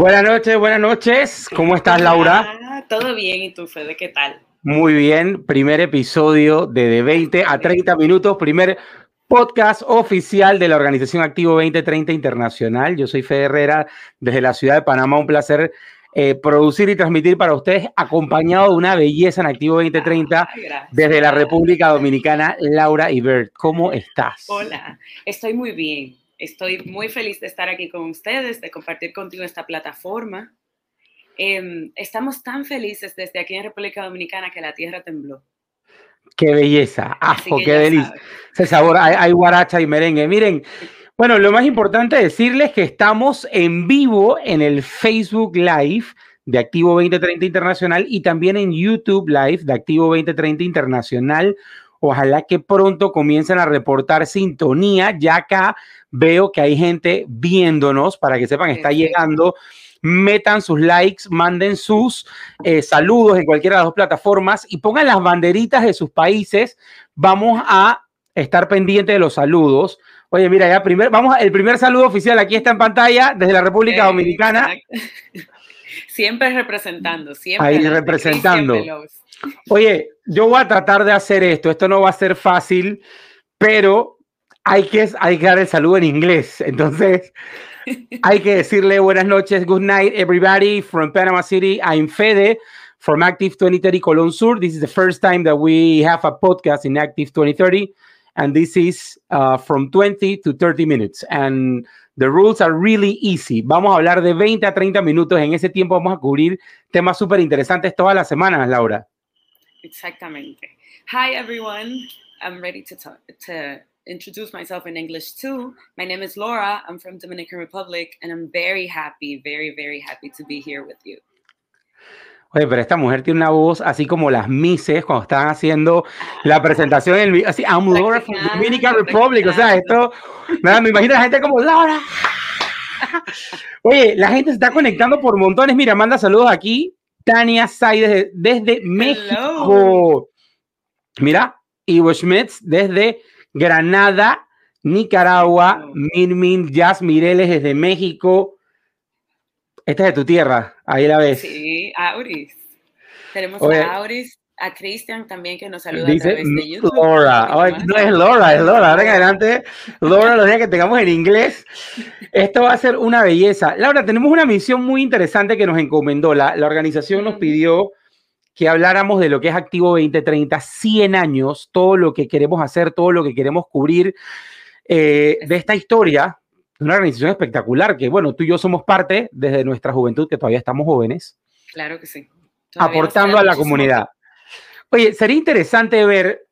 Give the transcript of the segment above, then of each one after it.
Buenas noches, buenas noches. ¿Cómo estás, Laura? todo bien, ¿y tú, Fede? ¿Qué tal? Muy bien, primer episodio de de 20 a 30 minutos, primer podcast oficial de la organización Activo 2030 Internacional. Yo soy Fede Herrera desde la ciudad de Panamá. Un placer eh, producir y transmitir para ustedes, acompañado de una belleza en Activo 2030 desde la República Dominicana, Laura Ibert. ¿Cómo estás? Hola, estoy muy bien. Estoy muy feliz de estar aquí con ustedes, de compartir contigo esta plataforma. Em, estamos tan felices desde aquí en República Dominicana que la tierra tembló. Qué belleza, ajo, qué delicia. Ese sabor, hay, hay guaracha y merengue. Miren, bueno, lo más importante es decirles que estamos en vivo en el Facebook Live de Activo 2030 Internacional y también en YouTube Live de Activo 2030 Internacional. Ojalá que pronto comiencen a reportar sintonía. Ya acá veo que hay gente viéndonos para que sepan, está llegando. Metan sus likes, manden sus eh, saludos en cualquiera de las dos plataformas y pongan las banderitas de sus países. Vamos a estar pendientes de los saludos. Oye, mira, ya primer, vamos, el primer saludo oficial aquí está en pantalla desde la República Dominicana. Siempre representando, siempre. Ahí representando. Oye, yo voy a tratar de hacer esto. Esto no va a ser fácil, pero hay que, hay que dar el saludo en inglés. Entonces, hay que decirle buenas noches, good night, everybody from Panama City. I'm Fede from Active 2030 Colón Sur. This is the first time that we have a podcast in Active 2030. and this is uh, from 20 to 30 minutes. And the rules are really easy. Vamos a hablar de 20 a 30 minutos. En ese tiempo vamos a cubrir temas súper interesantes todas las semanas, Laura. Exactamente. Hi, everyone. I'm ready to talk, to introduce myself in English too. My name is Laura. I'm from Dominican Republic, and I'm very happy, very, very happy to be here with you. Oye, pero esta mujer tiene una voz así como las Mises cuando estaban haciendo la presentación en así, I'm Laura from Dominican Republic. O sea, esto, nada, me imagino a la gente como Laura. Oye, la gente se está conectando por montones. Mira, manda saludos aquí. Tania Say desde, México. Mira, Ivo Schmitz desde Granada, Nicaragua. Min Min Jazz Mireles desde México. Esta es de tu tierra, ahí la ves. Sí, Auris. Tenemos a Auris, a Cristian también que nos saluda dice a través de YouTube. Laura, no es Laura, es Laura. Ahora en adelante, Laura, los días que tengamos en inglés, esto va a ser una belleza. Laura, tenemos una misión muy interesante que nos encomendó. La, la organización nos pidió que habláramos de lo que es Activo 2030, 100 años, todo lo que queremos hacer, todo lo que queremos cubrir eh, de esta historia una organización espectacular que, bueno, tú y yo somos parte desde nuestra juventud, que todavía estamos jóvenes. Claro que sí. aportando a la comunidad. Oye, sería interesante ver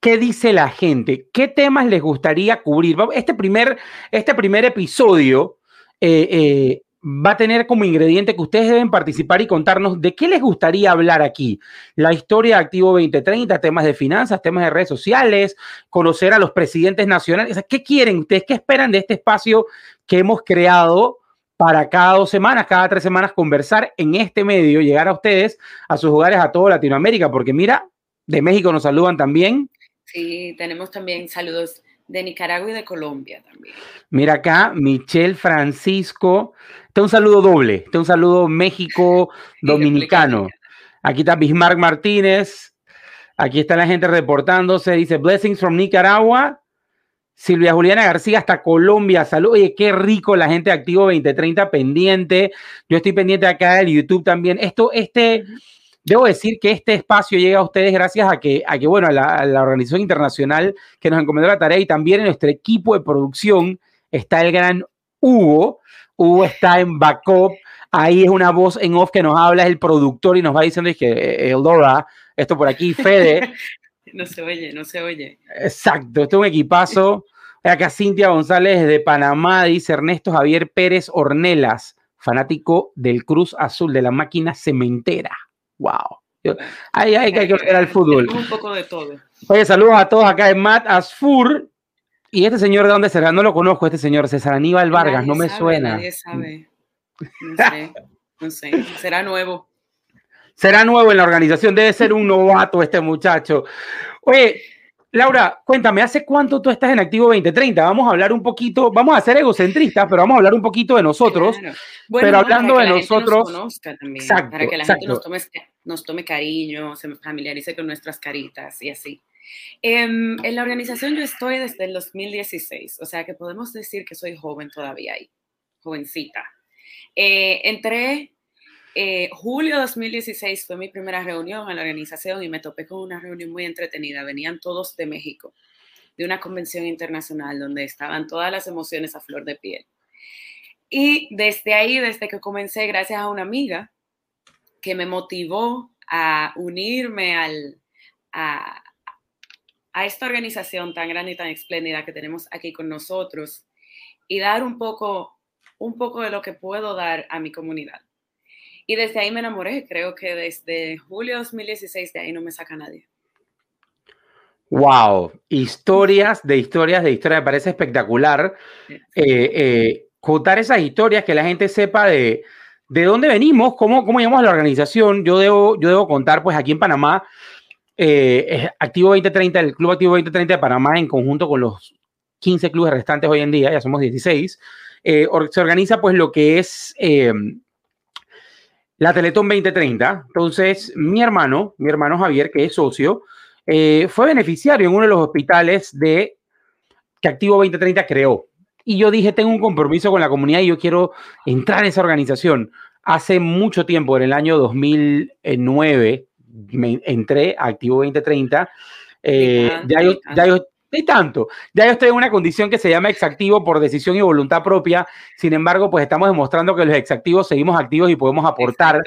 qué dice la gente, qué temas les gustaría cubrir. Este primer, este primer episodio eh, eh, va a tener como ingrediente que ustedes deben participar y contarnos de qué les gustaría hablar aquí. La historia de Activo 2030, temas de finanzas, temas de redes sociales, conocer a los presidentes nacionales. ¿Qué quieren ustedes? ¿Qué esperan de este espacio que hemos creado para cada dos semanas, cada tres semanas conversar en este medio, llegar a ustedes, a sus hogares, a toda Latinoamérica? Porque mira, de México nos saludan también. Sí, tenemos también saludos de Nicaragua y de Colombia también. Mira acá, Michelle Francisco. Este un saludo doble. Este un saludo México dominicano. Aquí está Bismarck Martínez. Aquí está la gente reportándose. Dice Blessings from Nicaragua. Silvia Juliana García hasta Colombia. Salud. Oye, qué rico la gente activo 2030 pendiente. Yo estoy pendiente acá del YouTube también. Esto, este. Debo decir que este espacio llega a ustedes gracias a que, a que bueno, a la, organización internacional que nos encomendó la tarea y también en nuestro equipo de producción está el gran Hugo. Hugo está en backup. Ahí es una voz en off que nos habla, es el productor y nos va diciendo que eh, Eldora, esto por aquí, Fede. no se oye, no se oye. Exacto, esto es un equipazo. Acá Cintia González de Panamá, dice Ernesto Javier Pérez Ornelas, fanático del Cruz Azul, de la máquina cementera wow. Ahí hay, que ver al fútbol. Un poco de todo. Oye, saludos a todos acá en Matt Asfur. ¿Y este señor de dónde será? No lo conozco, este señor, César Aníbal Vargas, no me suena. Nadie sabe. No sé, no sé. Será nuevo. Será nuevo en la organización, debe ser un novato este muchacho. Oye, Laura, cuéntame, ¿hace cuánto tú estás en Activo 2030? Vamos a hablar un poquito, vamos a ser egocentristas, pero vamos a hablar un poquito de nosotros. pero hablando de nosotros. para que la gente nos tome, nos tome cariño, se familiarice con nuestras caritas y así. Em, en la organización yo estoy desde el 2016, o sea que podemos decir que soy joven todavía ahí, jovencita. Eh, entré eh, julio 2016 fue mi primera reunión en la organización y me topé con una reunión muy entretenida. Venían todos de México, de una convención internacional donde estaban todas las emociones a flor de piel. Y desde ahí, desde que comencé, gracias a una amiga que me motivó a unirme a, a esta organización tan grande y tan espléndida que tenemos aquí con nosotros y dar un poco, un poco de lo que puedo dar a mi comunidad. Y desde ahí me enamoré. Creo que desde julio 2016 de ahí no me saca nadie. Wow, historias de historias de historias, me parece espectacular. Eh, eh, contar esas historias, que la gente sepa de, de dónde venimos, cómo, cómo llamamos a la organización. Yo debo, yo debo contar, pues aquí en Panamá, eh, Activo 2030, el Club Activo 2030 de Panamá, en conjunto con los 15 clubes restantes hoy en día, ya somos 16, se organiza pues lo que es la Teletón 2030. Entonces, mi hermano, mi hermano Javier, que es socio, eh, fue beneficiario en uno de los hospitales de que Activo 2030 creó. Y yo dije, tengo un compromiso con la comunidad y yo quiero entrar en esa organización. Hace mucho tiempo, en el año 2009, me entré a Activo 2030. Eh, ya, yo, ya, yo, y tanto. Ya yo estoy en una condición que se llama exactivo por decisión y voluntad propia. Sin embargo, pues estamos demostrando que los exactivos seguimos activos y podemos aportar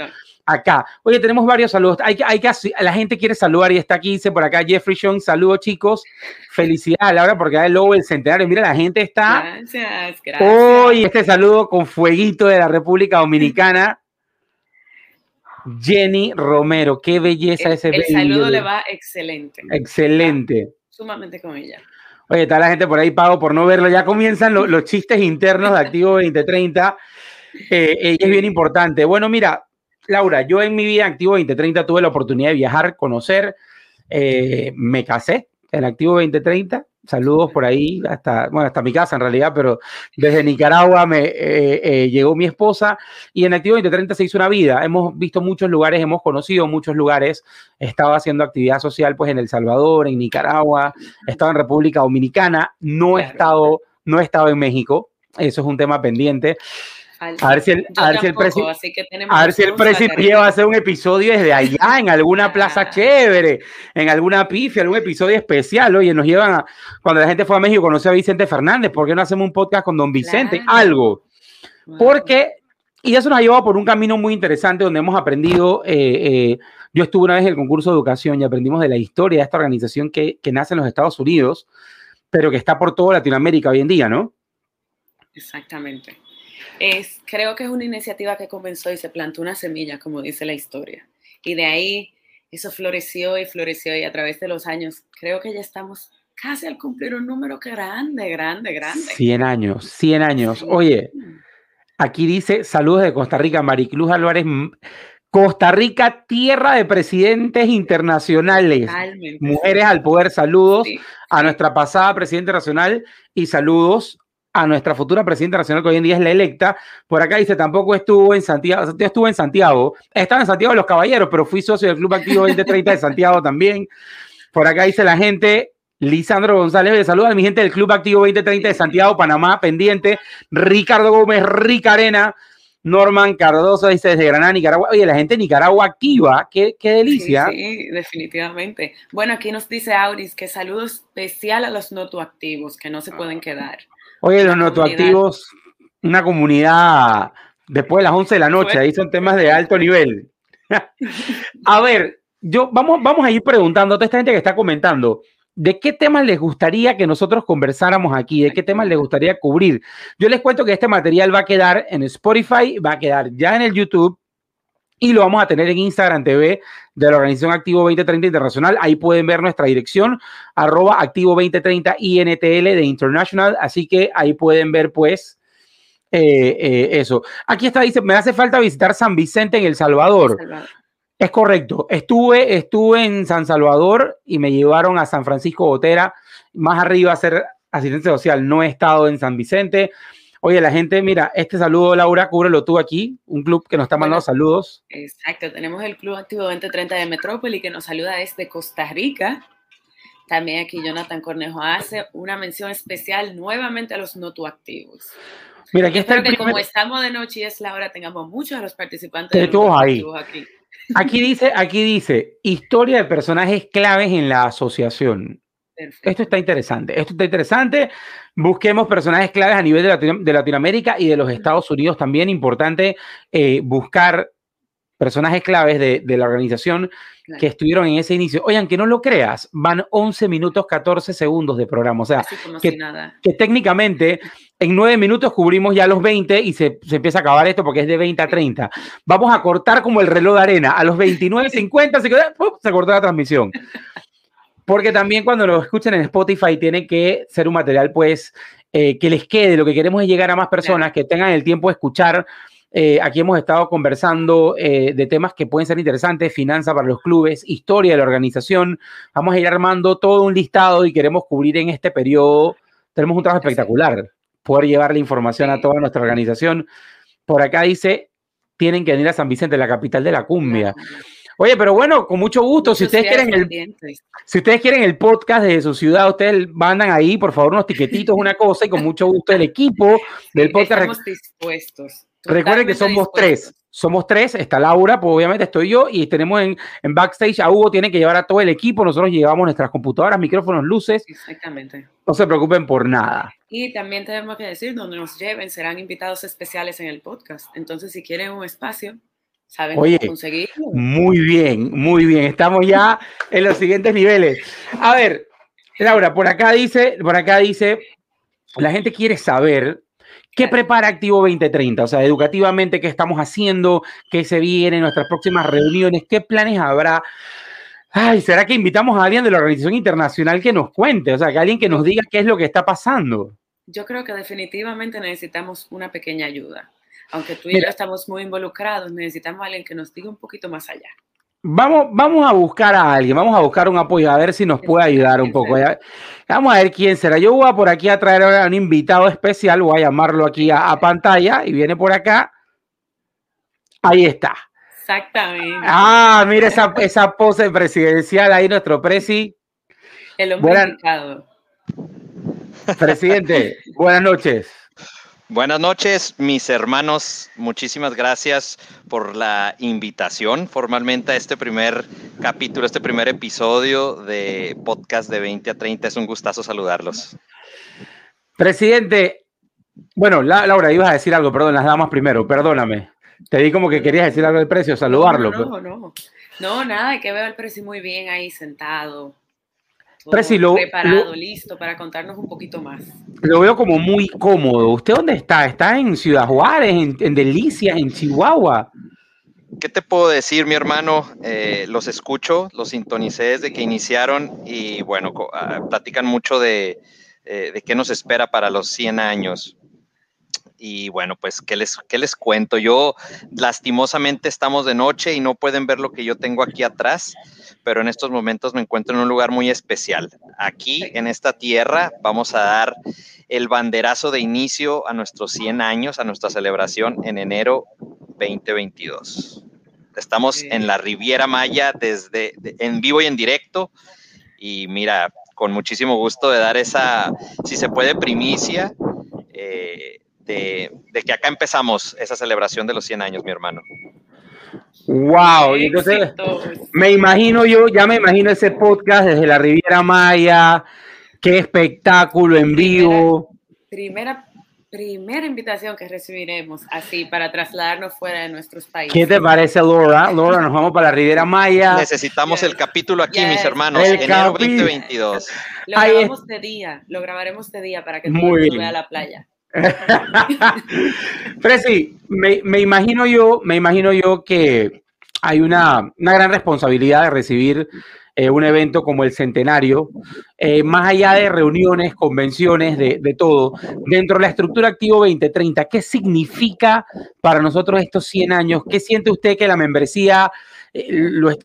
acá. Oye, tenemos varios saludos. Hay, hay que, la gente quiere saludar y está aquí, dice por acá Jeffrey Sean. Saludos, chicos. Felicidades, Laura, porque el logo del centenario. Mira, la gente está. Gracias, gracias. Hoy este saludo con fueguito de la República Dominicana. Jenny Romero, qué belleza ese El saludo le va excelente. Excelente sumamente con ella. Oye, está la gente por ahí pago por no verlo. Ya comienzan los chistes internos de Activo 2030. Eh, es bien importante. Bueno, mira, Laura, yo en mi vida Activo 2030 tuve la oportunidad de viajar, conocer, eh, me casé en Activo 2030 Saludos por ahí, hasta, bueno, hasta mi casa en realidad, pero desde Nicaragua me eh, eh, llegó mi esposa y en Activo 2030 se hizo una vida. Hemos visto muchos lugares, hemos conocido muchos lugares. Estaba haciendo actividad social pues en El Salvador, en Nicaragua, estaba en República Dominicana, no he estado, no he estado en México. Eso es un tema pendiente. A ver si el, a ver si el a ver si el va a hacer un episodio desde allá, en alguna plaza chévere, en alguna pifia, algún episodio especial. Oye, nos llevan a, cuando la gente fue a México, conoce a Vicente Fernández, ¿por qué no hacemos un podcast con don Vicente? Algo. Porque, y eso nos ha llevado por un camino muy interesante donde hemos aprendido, eh, eh, yo estuve una vez en el concurso de educación y aprendimos de la historia de esta organización que, que nace en los Estados Unidos, pero que está por toda Latinoamérica hoy en día, ¿no? Exactamente. Es, creo que es una iniciativa que comenzó y se plantó una semilla, como dice la historia. Y de ahí eso floreció y floreció y a través de los años creo que ya estamos casi al cumplir un número grande, grande, grande. 100 años, 100 años. Oye, aquí dice saludos de Costa Rica, Maricluz Álvarez. Costa Rica, tierra de presidentes internacionales. Mujeres al poder, saludos a nuestra pasada presidenta nacional y saludos a nuestra futura presidenta nacional, que hoy en día es la electa. Por acá dice, tampoco estuvo en Santiago, estuvo en Santiago. Estaba en Santiago de los Caballeros, pero fui socio del Club Activo 2030 de Santiago también. Por acá dice la gente, Lisandro González, le saluda a mi gente del Club Activo 2030 de Santiago, Panamá, pendiente. Ricardo Gómez, Rica Arena. Norman Cardoso dice desde Granada, Nicaragua. Oye, la gente de Nicaragua activa, qué, qué delicia. Sí, definitivamente. Bueno, aquí nos dice Auris que saludo especial a los notoactivos que no se pueden quedar. Oye, los notoactivos, una comunidad después de las 11 de la noche, ahí son temas de alto nivel. a ver, yo vamos, vamos a ir preguntando a toda esta gente que está comentando. ¿De qué temas les gustaría que nosotros conversáramos aquí? ¿De qué temas les gustaría cubrir? Yo les cuento que este material va a quedar en Spotify, va a quedar ya en el YouTube y lo vamos a tener en Instagram TV de la organización Activo 2030 Internacional. Ahí pueden ver nuestra dirección, arroba Activo 2030 INTL de International. Así que ahí pueden ver, pues, eh, eh, eso. Aquí está, dice, me hace falta visitar San Vicente en El Salvador. Es correcto. Estuve, estuve en San Salvador y me llevaron a San Francisco Botera, más arriba a ser asistente social. No he estado en San Vicente. Oye, la gente, mira, este saludo, Laura, cúbrelo tú aquí, un club que nos está mandando saludos. Exacto, tenemos el Club Activo 2030 de Metrópoli que nos saluda desde Costa Rica. También aquí Jonathan Cornejo hace una mención especial nuevamente a los notoactivos. Mira, aquí está el que como estamos de noche y es la hora, tengamos muchos de los participantes de todos ahí. Aquí. aquí dice, aquí dice, historia de personajes claves en la asociación. Esto está interesante. Esto está interesante. Busquemos personajes claves a nivel de, Latinoamérica y de los Estados Unidos. También importante eh, buscar personajes claves de, la organización que estuvieron en ese inicio. Oigan, que no lo creas, van 11 minutos 14 segundos de programa. O sea, que, que, técnicamente en 9 minutos cubrimos ya los 20 y se, se, empieza a acabar esto porque es de 20 a 30. Vamos a cortar como el reloj de arena. A los 29, 50 se, se cortó la transmisión. Porque también cuando lo escuchen en Spotify tiene que ser un material, pues, eh, que les quede. Lo que queremos es llegar a más personas que tengan el tiempo de escuchar. Eh, aquí hemos estado conversando eh, de temas que pueden ser interesantes, finanzas para los clubes, historia de la organización. Vamos a ir armando todo un listado y queremos cubrir en este periodo. Tenemos un trabajo espectacular, poder llevar la información a toda nuestra organización. Por acá dice, tienen que venir a San Vicente, la capital de la cumbia. Oye, pero bueno, con mucho gusto. si ustedes quieren el, si ustedes quieren el podcast de su ciudad, ustedes mandan ahí, por favor, unos tiquetitos, una cosa, y con mucho gusto el equipo del podcast. Estamos dispuestos. Recuerden que somos tres. Somos tres, está Laura, pues obviamente estoy yo, y tenemos en, en, backstage a Hugo, tiene que llevar a todo el equipo, nosotros llevamos nuestras computadoras, micrófonos, luces. Exactamente. No se preocupen por nada. Y también tenemos que decir, donde nos lleven, serán invitados especiales en el podcast. Entonces, si quieren un espacio, saben Oye, conseguirlo. Muy bien, muy bien. Estamos ya en los siguientes niveles. A ver, Laura, por acá dice, por acá dice, la gente quiere saber qué prepara Activo 2030, o sea, educativamente, qué estamos haciendo, qué se viene en nuestras próximas reuniones, qué planes habrá. Ay, ¿será que invitamos a alguien de la organización internacional que nos cuente? O sea, que alguien que nos diga qué es lo que está pasando. Yo creo que definitivamente necesitamos una pequeña ayuda aunque tú y yo estamos muy involucrados, necesitamos a alguien que nos diga un poquito más allá. Vamos, vamos a buscar a alguien, vamos a buscar un apoyo, a ver si nos puede ayudar un poco. Vamos a ver quién será. Yo voy a por aquí a traer a un invitado especial, voy a llamarlo aquí a, pantalla y viene por acá. Ahí está. Exactamente. Ah, mira esa, esa pose presidencial ahí, nuestro presi. El hombre indicado. Presidente, buenas noches. Buenas noches, mis hermanos. Muchísimas gracias por la invitación formalmente a este primer capítulo, este primer episodio de podcast de 20 a 30. Es un gustazo saludarlos. Presidente, bueno, Laura, ibas a decir algo, perdón, las damas primero, perdóname. Te di como que querías decir algo del precio, saludarlo. No, no, no, no, nada, que veo al precio muy bien ahí sentado, preparado, listo para contarnos un poquito más. Lo veo como muy cómodo. ¿Usted dónde está? ¿Está en Ciudad Juárez, en, Delicias, en Chihuahua? ¿Qué te puedo decir, mi hermano? Eh, los escucho, los sintonicé desde que iniciaron y bueno, ah, platican mucho de, eh, de qué nos espera para los 100 años. Y bueno, pues, ¿qué les, ¿qué les cuento? Yo, lastimosamente, estamos de noche y no pueden ver lo que yo tengo aquí atrás, pero en estos momentos me encuentro en un lugar muy especial. Aquí, en esta tierra, vamos a dar el banderazo de inicio a nuestros 100 años, a nuestra celebración en enero 2022. Estamos en la Riviera Maya desde en vivo y en directo y mira, con muchísimo gusto de dar esa, si se puede, primicia eh, de, que acá empezamos esa celebración de los 100 años, mi hermano. Wow, entonces me imagino yo, ya me imagino ese podcast desde la Riviera Maya, qué espectáculo en vivo. Primera, primera invitación que recibiremos así para trasladarnos fuera de nuestros países. ¿Qué te parece, Laura? Laura, nos vamos para la Riviera Maya. Necesitamos el capítulo aquí, mis hermanos, enero 2022. Lo grabamos de día, lo grabaremos de día para que todo el mundo vea la playa. Presi, me, imagino yo, me imagino yo que hay una, una gran responsabilidad de recibir eh, un evento como el centenario, eh, más allá de reuniones, convenciones, de, de, todo, dentro de la estructura Activo 2030, ¿qué significa para nosotros estos 100 años? ¿Qué siente usted que la membresía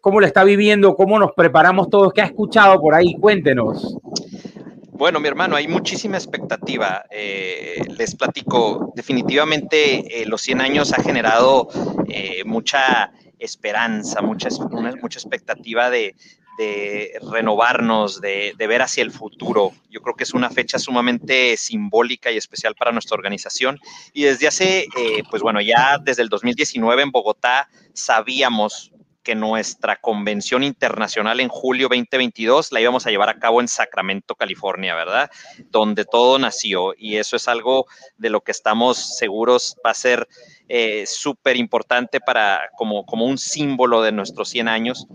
cómo lo está viviendo, cómo nos preparamos todos, qué ha escuchado por ahí, cuéntenos. Bueno, mi hermano, hay muchísima expectativa. Eh, les platico, definitivamente eh, los 100 años ha generado eh, mucha esperanza, mucha, mucha expectativa de, renovarnos, de, ver hacia el futuro. Yo creo que es una fecha sumamente simbólica y especial para nuestra organización. Y desde hace, pues bueno, ya desde el 2019 en Bogotá sabíamos que nuestra convención internacional en julio 2022 la íbamos a llevar a cabo en Sacramento, California, ¿verdad? Donde todo nació y eso es algo de lo que estamos seguros va a ser eh, súper importante para como, como un símbolo de nuestros 100 años.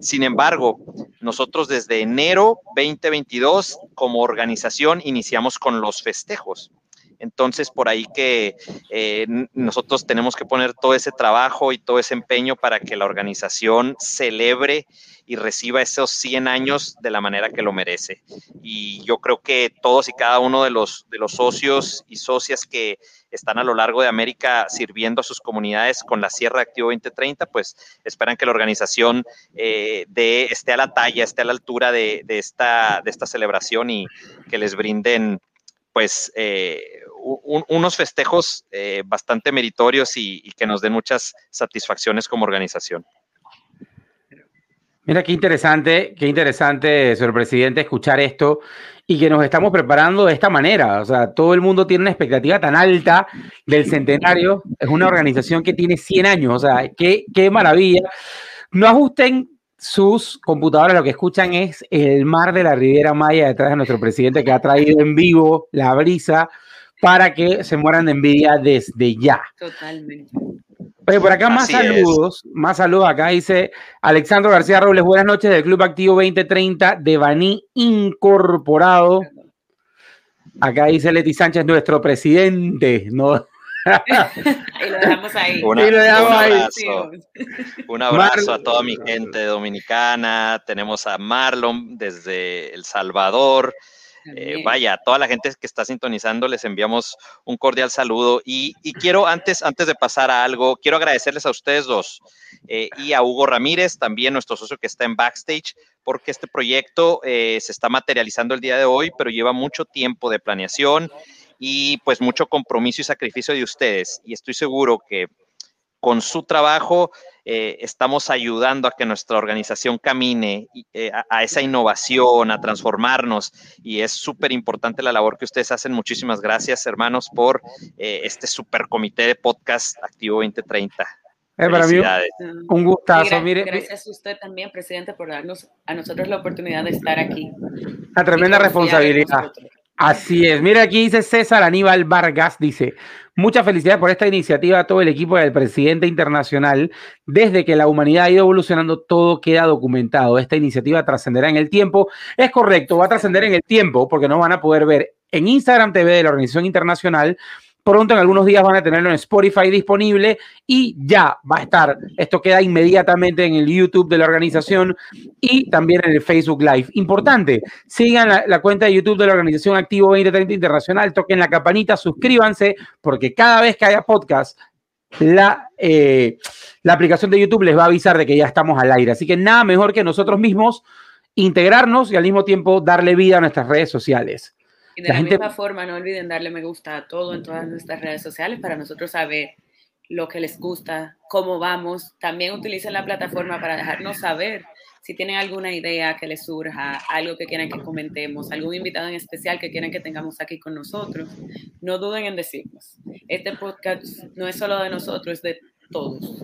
Sin embargo, nosotros desde enero 2022 como organización iniciamos con los festejos. Entonces, por ahí que eh, nosotros tenemos que poner todo ese trabajo y todo ese empeño para que la organización celebre y reciba esos 100 años de la manera que lo merece. Y yo creo que todos y cada uno de los, de los socios y socias que están a lo largo de América sirviendo a sus comunidades con la Sierra Activo 2030, pues esperan que la organización eh, esté a la talla, esté a la altura de, esta, de esta celebración y que les brinden pues eh, unos festejos eh, bastante meritorios y, que nos den muchas satisfacciones como organización. Mira, qué interesante, qué interesante, señor presidente, escuchar esto y que nos estamos preparando de esta manera. O sea, todo el mundo tiene una expectativa tan alta del centenario. Es una organización que tiene 100 años. O sea, qué, qué maravilla. No ajusten sus computadoras, lo que escuchan es el mar de la Riviera Maya detrás de nuestro presidente que ha traído en vivo la brisa para que se mueran de envidia desde ya. Totalmente. Oye, por acá más saludos, más saludos. Acá dice Alexandro García Robles, buenas noches del Club Activo 2030 de Baní Incorporado. Acá dice Leti Sánchez, nuestro presidente, ¿no? Y lo dejamos ahí. un abrazo, un abrazo a toda mi gente dominicana. Tenemos a Marlon desde El Salvador. Eh, vaya, toda la gente que está sintonizando, les enviamos un cordial saludo y, quiero antes, antes de pasar a algo, quiero agradecerles a ustedes dos eh, y a Hugo Ramírez, también nuestro socio que está en backstage, porque este proyecto eh, se está materializando el día de hoy, pero lleva mucho tiempo de planeación y pues mucho compromiso y sacrificio de ustedes. Y estoy seguro que con su trabajo eh, estamos ayudando a que nuestra organización camine eh, a, esa innovación, a transformarnos. Y es súper importante la labor que ustedes hacen. Muchísimas gracias, hermanos, por eh, este super comité de podcast Activo 2030. para mí un gustazo. gracias a usted también, presidente, por darnos a nosotros la oportunidad de estar aquí. Una tremenda responsabilidad. Así es. Mira, aquí dice César Aníbal Vargas, dice, muchas felicidades por esta iniciativa a todo el equipo del presidente internacional. Desde que la humanidad ha ido evolucionando, todo queda documentado. Esta iniciativa trascenderá en el tiempo. Es correcto, va a trascender en el tiempo porque no van a poder ver en Instagram TV de la Organización Internacional Pronto en algunos días van a tenerlo en Spotify disponible y ya va a estar. Esto queda inmediatamente en el YouTube de la organización y también en el Facebook Live. Importante, sigan la, cuenta de YouTube de la organización Activo 2030 Internacional, toquen la campanita, suscríbanse, porque cada vez que haya podcast, la, eh, la aplicación de YouTube les va a avisar de que ya estamos al aire. Así que nada mejor que nosotros mismos integrarnos y al mismo tiempo darle vida a nuestras redes sociales. Y de la, misma forma, no olviden darle me gusta a todo en todas nuestras redes sociales para nosotros saber lo que les gusta, cómo vamos. También utilicen la plataforma para dejarnos saber si tienen alguna idea que les surja, algo que quieran que comentemos, algún invitado en especial que quieran que tengamos aquí con nosotros. No duden en decirnos. Este podcast no es solo de nosotros, es de todos.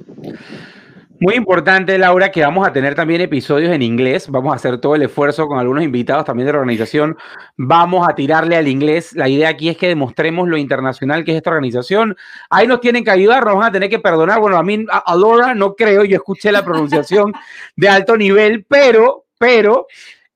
Muy importante, Laura, que vamos a tener también episodios en inglés. Vamos a hacer todo el esfuerzo con algunos invitados también de la organización. Vamos a tirarle al inglés. La idea aquí es que demostremos lo internacional que es esta organización. Ahí nos tienen que ayudar, nos van a tener que perdonar. Bueno, a mí, a Laura, no creo, yo escuché la pronunciación de alto nivel, pero, pero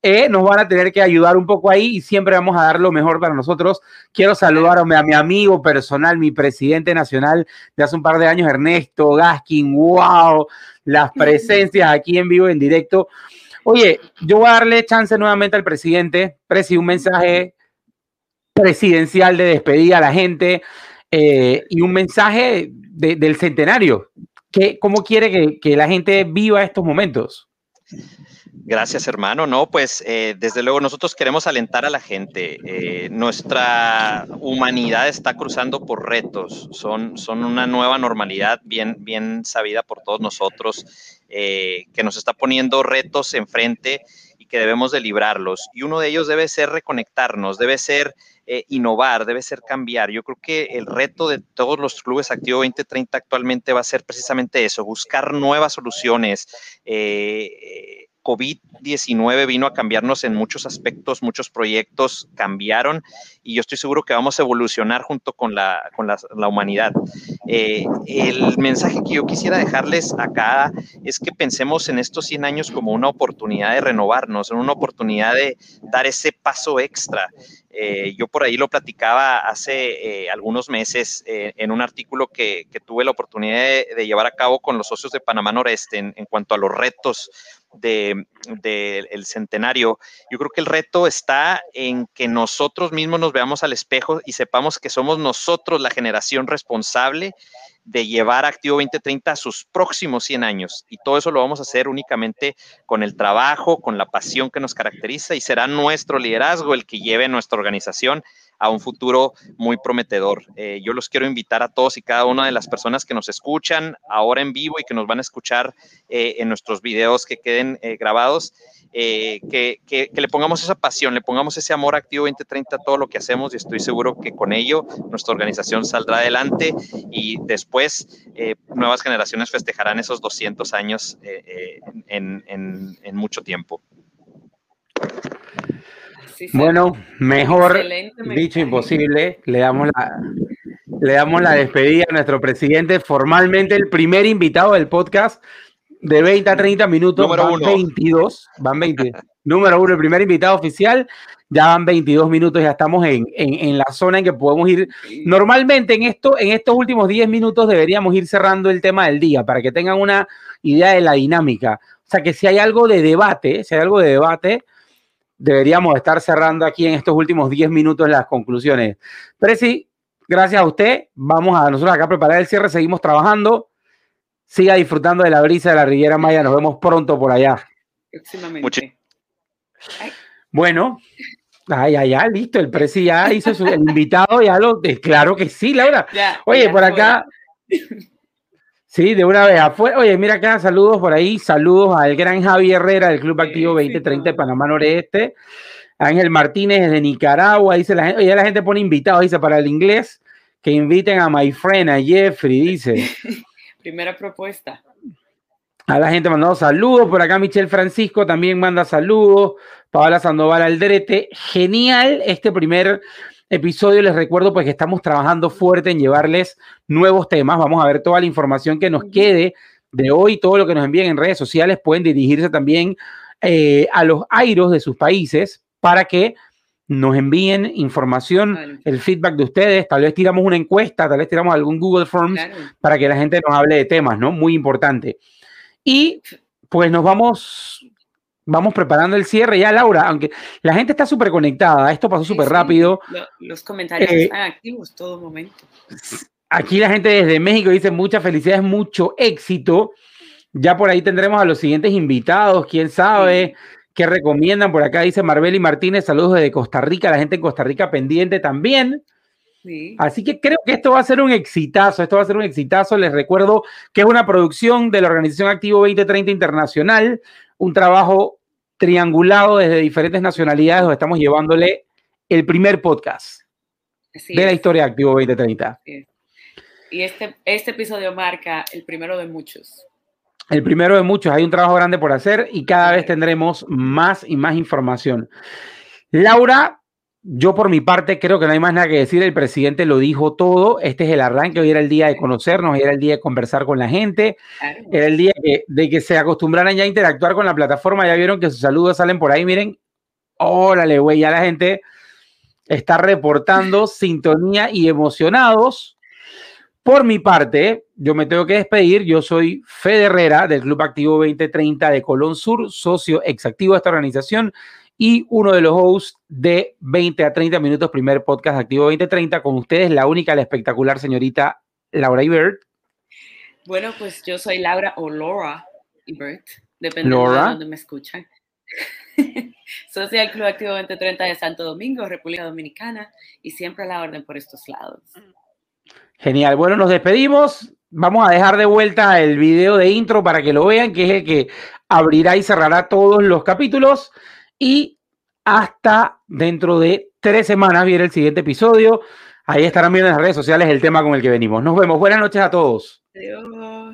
eh, nos van a tener que ayudar un poco ahí y siempre vamos a dar lo mejor para nosotros. Quiero saludar a mi amigo personal, mi presidente nacional de hace un par de años, Ernesto Gaskin. ¡Wow! Las presencias aquí en vivo, en directo. Oye, yo voy a darle chance nuevamente al presidente. Presi, un mensaje presidencial de despedida a la gente eh, y un mensaje del centenario. ¿qué, ¿cómo quiere que, que la gente viva estos momentos? Gracias, hermano. No, pues eh, desde luego nosotros queremos alentar a la gente. Eh, nuestra humanidad está cruzando por retos. Son, son una nueva normalidad bien, bien sabida por todos nosotros, eh, que nos está poniendo retos enfrente y que debemos de librarlos. Y uno de ellos debe ser reconectarnos, debe ser innovar, debe ser cambiar. Yo creo que el reto de todos los clubes Activo 2030 actualmente va a ser precisamente eso, buscar nuevas soluciones. COVID-19 vino a cambiarnos en muchos aspectos, muchos proyectos cambiaron y yo estoy seguro que vamos a evolucionar junto con la, con la, humanidad. Eh, el mensaje que yo quisiera dejarles acá es que pensemos en estos 100 años como una oportunidad de renovarnos, en una oportunidad de dar ese paso extra. Eh, yo por ahí lo platicaba hace eh, algunos meses en un artículo que, tuve la oportunidad de, llevar a cabo con los socios de Panamá Noreste en, cuanto a los retos del de, el centenario, yo creo que el reto está en que nosotros mismos nos veamos al espejo y sepamos que somos nosotros la generación responsable de llevar Activo 2030 a sus próximos 100 años. Y todo eso lo vamos a hacer únicamente con el trabajo, con la pasión que nos caracteriza y será nuestro liderazgo el que lleve nuestra organización a un futuro muy prometedor. Eh, yo los quiero invitar a todos y cada una de las personas que nos escuchan ahora en vivo y que nos van a escuchar eh, en nuestros videos que queden eh, grabados, que, que, le pongamos esa pasión, le pongamos ese amor activo 2030 a todo lo que hacemos y estoy seguro que con ello nuestra organización saldrá adelante y después nuevas generaciones festejarán esos 200 años en, mucho tiempo bueno, mejor dicho imposible. Le damos la, le damos la despedida a nuestro presidente, formalmente el primer invitado del podcast de 20 a 30 minutos. Número van 22, van 20. número uno, el primer invitado oficial. Ya van 22 minutos, ya estamos en, en, la zona en que podemos ir. Normalmente en, esto, en estos últimos 10 minutos deberíamos ir cerrando el tema del día para que tengan una idea de la dinámica. O sea que si hay algo de debate, si hay algo de debate, deberíamos estar cerrando aquí en estos últimos 10 minutos las conclusiones. Presi, gracias a usted. Vamos a nosotros acá a preparar el cierre, seguimos trabajando. Siga disfrutando de la brisa de la Riviera Maya. Nos vemos pronto por allá. Próximamente. Bueno, ay, ay, ay, listo. El Presi ya hizo su el invitado, ya lo. Claro que sí, Laura. Oye, por acá. Sí, de una vez afuera. Oye, mira acá, saludos por ahí, saludos al gran Javi Herrera del Club Activo 2030 de Panamá Noreste, Ángel Martínez de Nicaragua, dice la gente, oye, la gente pone invitados, dice para el inglés, que inviten a my friend, a Jeffrey, dice. Primera propuesta. A la gente mandando saludos, por acá Michelle Francisco también manda saludos, Paola Sandoval Aldrete, genial este primer episodio les recuerdo pues que estamos trabajando fuerte en llevarles nuevos temas. Vamos a ver toda la información que nos quede de hoy, todo lo que nos envíen en redes sociales. Pueden dirigirse también eh, a los airos de sus países para que nos envíen información, el feedback de ustedes. Tal vez tiramos una encuesta, tal vez tiramos algún Google Forms para que la gente nos hable de temas, ¿no? Muy importante. Y pues nos vamos vamos preparando el cierre ya, Laura, aunque la gente está súper conectada, esto pasó súper rápido. Los comentarios eh, están activos todo momento. Aquí la gente desde México dice muchas felicidades, mucho éxito. Ya por ahí tendremos a los siguientes invitados, quién sabe. ¿Qué recomiendan? Por acá dice Marbeli Martínez, saludos desde Costa Rica, la gente en Costa Rica pendiente también. Así que creo que esto va a ser un exitazo, esto va a ser un exitazo. Les recuerdo que es una producción de la Organización Activo 2030 Internacional, un trabajo triangulado desde diferentes nacionalidades donde estamos llevándole el primer podcast de la historia de Activo 2030. Y este, este episodio marca el primero de muchos. El primero de muchos. Hay un trabajo grande por hacer y cada vez tendremos más y más información. Laura, yo por mi parte creo que no hay más nada que decir. El presidente lo dijo todo. Este es el arranque. Hoy era el día de conocernos, hoy era el día de conversar con la gente. Era el día de que se acostumbraran ya a interactuar con la plataforma. Ya vieron que sus saludos salen por ahí. Miren, órale, güey, ya la gente está reportando sintonía y emocionados. Por mi parte, yo me tengo que despedir. Yo soy Fede Herrera del Club Activo 2030 de Colón Sur, socio exactivo de esta organización y uno de los hosts de 20 a 30 minutos, primer podcast activo 2030, con ustedes, la única, la espectacular señorita Laura Ibert. Bueno, pues yo soy Laura o Laura Bert, dependiendo de dónde me escuchan. Socia del Club Activo 2030 de Santo Domingo, República Dominicana, y siempre a la orden por estos lados. Genial. Bueno, nos despedimos. Vamos a dejar de vuelta el video de intro para que lo vean, que es el que abrirá y cerrará todos los capítulos. Y hasta dentro de tres semanas viene el siguiente episodio. Ahí estarán viendo en las redes sociales el tema con el que venimos. Nos vemos. Buenas noches a todos. Adiós.